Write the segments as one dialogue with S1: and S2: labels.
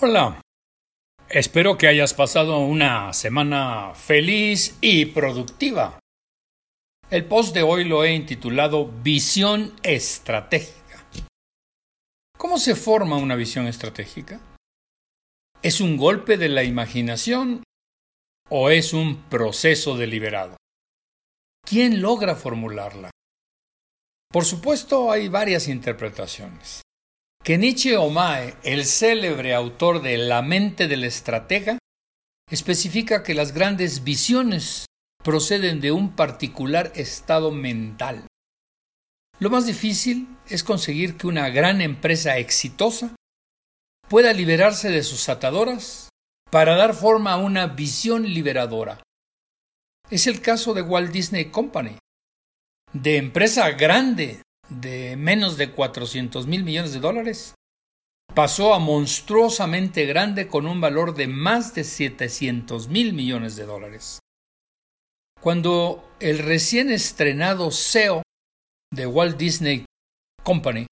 S1: Hola. Espero que hayas pasado una semana feliz y productiva. El post de hoy lo he intitulado Visión Estratégica. ¿Cómo se forma una visión estratégica? ¿Es un golpe de la imaginación o es un proceso deliberado? ¿Quién logra formularla? Por supuesto, hay varias interpretaciones. Kenichi Omae, el célebre autor de La mente del estratega, especifica que las grandes visiones proceden de un particular estado mental. Lo más difícil es conseguir que una gran empresa exitosa pueda liberarse de sus atadoras para dar forma a una visión liberadora. Es el caso de Walt Disney Company, de empresa grande de menos de 400 mil millones de dólares pasó a monstruosamente grande con un valor de más de 700 mil millones de dólares. Cuando el recién estrenado CEO de Walt Disney Company,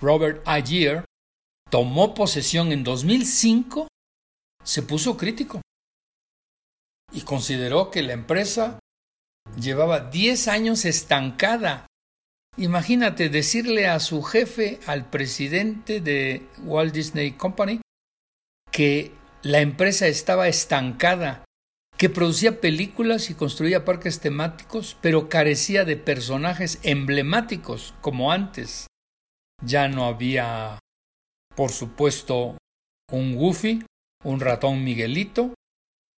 S1: Robert Iger, tomó posesión en 2005, se puso crítico y consideró que la empresa llevaba 10 años estancada Imagínate decirle a su jefe, al presidente de Walt Disney Company, que la empresa estaba estancada, que producía películas y construía parques temáticos, pero carecía de personajes emblemáticos como antes. Ya no había, por supuesto, un Goofy, un ratón Miguelito,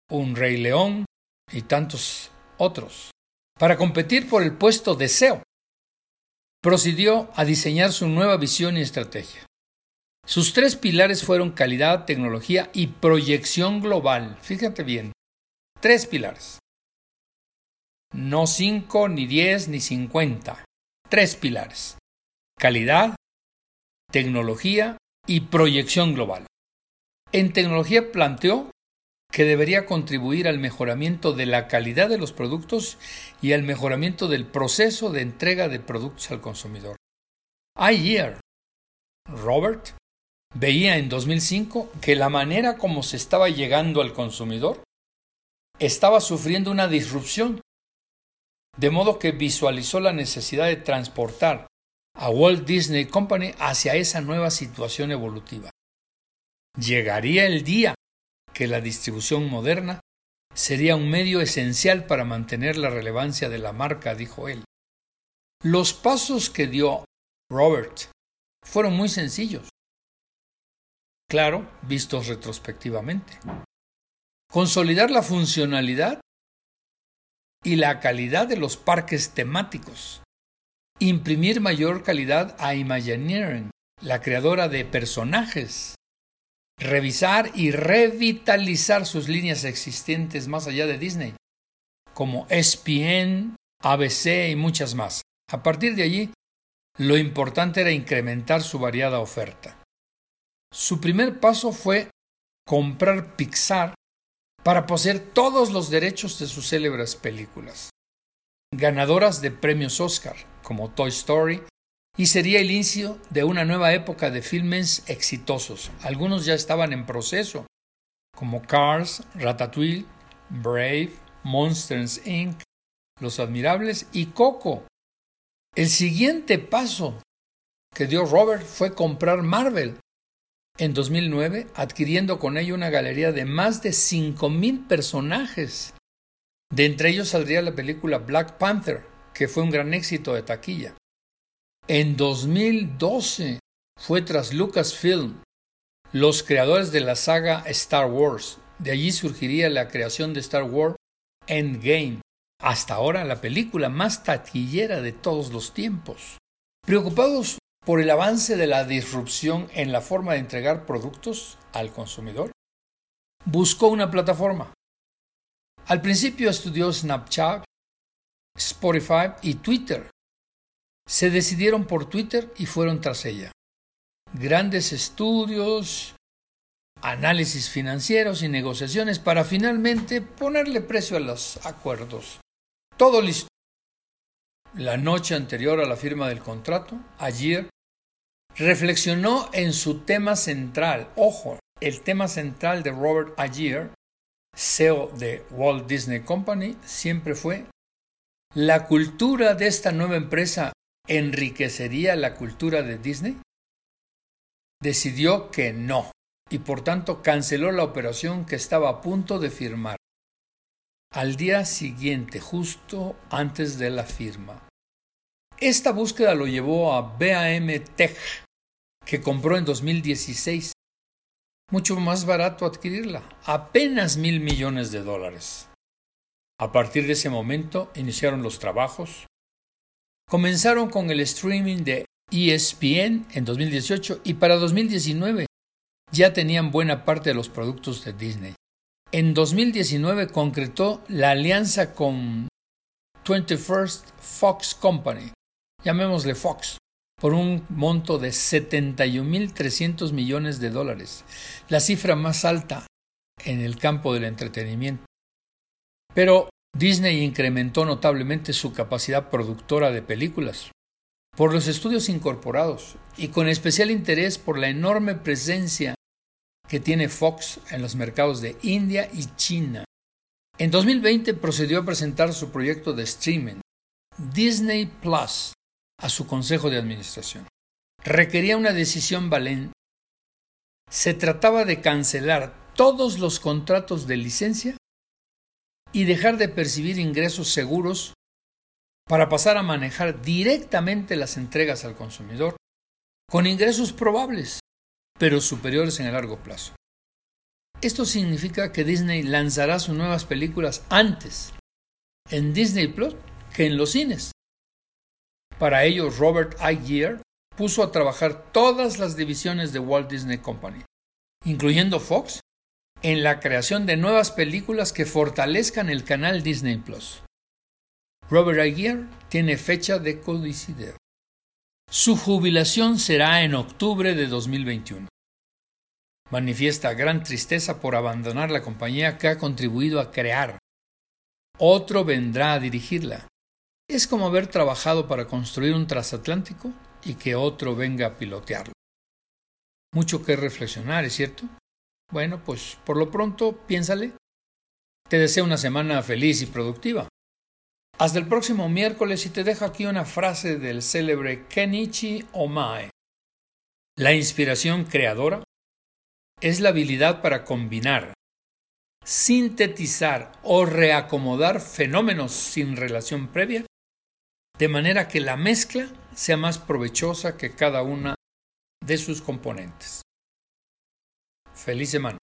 S1: un Rey León y tantos otros. Para competir por el puesto de SEO, procedió a diseñar su nueva visión y estrategia. Sus tres pilares fueron calidad, tecnología y proyección global. Fíjate bien, tres pilares. No cinco, ni diez, ni cincuenta. Tres pilares. Calidad, tecnología y proyección global. En tecnología planteó que debería contribuir al mejoramiento de la calidad de los productos y al mejoramiento del proceso de entrega de productos al consumidor. Ayer, Robert veía en 2005 que la manera como se estaba llegando al consumidor estaba sufriendo una disrupción, de modo que visualizó la necesidad de transportar a Walt Disney Company hacia esa nueva situación evolutiva. Llegaría el día que la distribución moderna sería un medio esencial para mantener la relevancia de la marca, dijo él. Los pasos que dio Robert fueron muy sencillos. Claro, vistos retrospectivamente. Consolidar la funcionalidad y la calidad de los parques temáticos. Imprimir mayor calidad a Imagineering, la creadora de personajes revisar y revitalizar sus líneas existentes más allá de Disney, como ESPN, ABC y muchas más. A partir de allí, lo importante era incrementar su variada oferta. Su primer paso fue comprar Pixar para poseer todos los derechos de sus célebres películas, ganadoras de premios Oscar, como Toy Story y sería el inicio de una nueva época de filmes exitosos. Algunos ya estaban en proceso, como Cars, Ratatouille, Brave, Monsters Inc., Los Admirables y Coco. El siguiente paso que dio Robert fue comprar Marvel en 2009, adquiriendo con ello una galería de más de 5.000 personajes. De entre ellos saldría la película Black Panther, que fue un gran éxito de taquilla. En 2012 fue tras Lucasfilm, los creadores de la saga Star Wars. De allí surgiría la creación de Star Wars Endgame, hasta ahora la película más taquillera de todos los tiempos. Preocupados por el avance de la disrupción en la forma de entregar productos al consumidor, buscó una plataforma. Al principio estudió Snapchat, Spotify y Twitter, se decidieron por Twitter y fueron tras ella. Grandes estudios, análisis financieros y negociaciones para finalmente ponerle precio a los acuerdos. Todo listo. La noche anterior a la firma del contrato, ayer, reflexionó en su tema central. Ojo, el tema central de Robert Ayer, CEO de Walt Disney Company, siempre fue ¿La cultura de esta nueva empresa enriquecería la cultura de Disney? Decidió que no, y por tanto canceló la operación que estaba a punto de firmar. Al día siguiente, justo antes de la firma. Esta búsqueda lo llevó a BAM Tech, que compró en 2016. Mucho más barato adquirirla, apenas mil millones de dólares. A partir de ese momento iniciaron los trabajos. Comenzaron con el streaming de ESPN en 2018 y para 2019 ya tenían buena parte de los productos de Disney. En 2019 concretó la alianza con 21st Fox Company, llamémosle Fox, por un monto de 71.300 millones de dólares, la cifra más alta en el campo del entretenimiento. Pero Disney incrementó notablemente su capacidad productora de películas por los estudios incorporados y con especial interés por la enorme presencia que tiene Fox en los mercados de India y China. En 2020 procedió a presentar su proyecto de streaming, Disney Plus, a su consejo de administración. Requería una decisión valente. Se trataba de cancelar todos los contratos de licencia y dejar de percibir ingresos seguros para pasar a manejar directamente las entregas al consumidor, con ingresos probables, pero superiores en el largo plazo. Esto significa que Disney lanzará sus nuevas películas antes en Disney Plus que en los cines. Para ello, Robert Iger puso a trabajar todas las divisiones de Walt Disney Company, incluyendo Fox, en la creación de nuevas películas que fortalezcan el canal Disney Plus. Robert Iger tiene fecha de codicideo. Su jubilación será en octubre de 2021. Manifiesta gran tristeza por abandonar la compañía que ha contribuido a crear. Otro vendrá a dirigirla. Es como haber trabajado para construir un transatlántico y que otro venga a pilotearlo. Mucho que reflexionar, ¿es cierto? Bueno, pues por lo pronto piénsale. Te deseo una semana feliz y productiva. Hasta el próximo miércoles y te dejo aquí una frase del célebre Kenichi Omae. La inspiración creadora es la habilidad para combinar, sintetizar o reacomodar fenómenos sin relación previa, de manera que la mezcla sea más provechosa que cada una de sus componentes. Feliz semana.